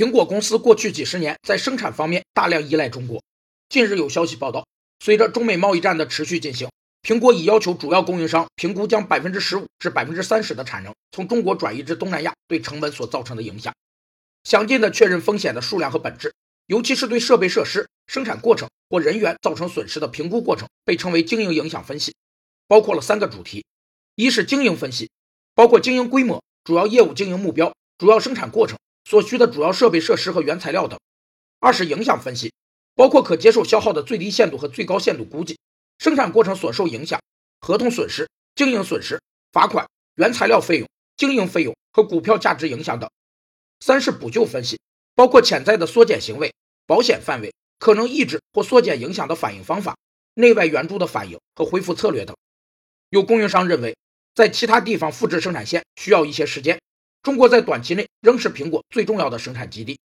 苹果公司过去几十年在生产方面大量依赖中国。近日有消息报道，随着中美贸易战的持续进行，苹果已要求主要供应商评估将百分之十五至百分之三十的产能从中国转移至东南亚对成本所造成的影响，详尽的确认风险的数量和本质，尤其是对设备设施、生产过程或人员造成损失的评估过程，被称为经营影响分析，包括了三个主题：一是经营分析，包括经营规模、主要业务经营目标、主要生产过程。所需的主要设备设施和原材料等；二是影响分析，包括可接受消耗的最低限度和最高限度估计，生产过程所受影响、合同损失、经营损失、罚款、原材料费用、经营费用和股票价值影响等；三是补救分析，包括潜在的缩减行为、保险范围、可能抑制或缩减影响的反应方法、内外援助的反应和恢复策略等。有供应商认为，在其他地方复制生产线需要一些时间。中国在短期内仍是苹果最重要的生产基地。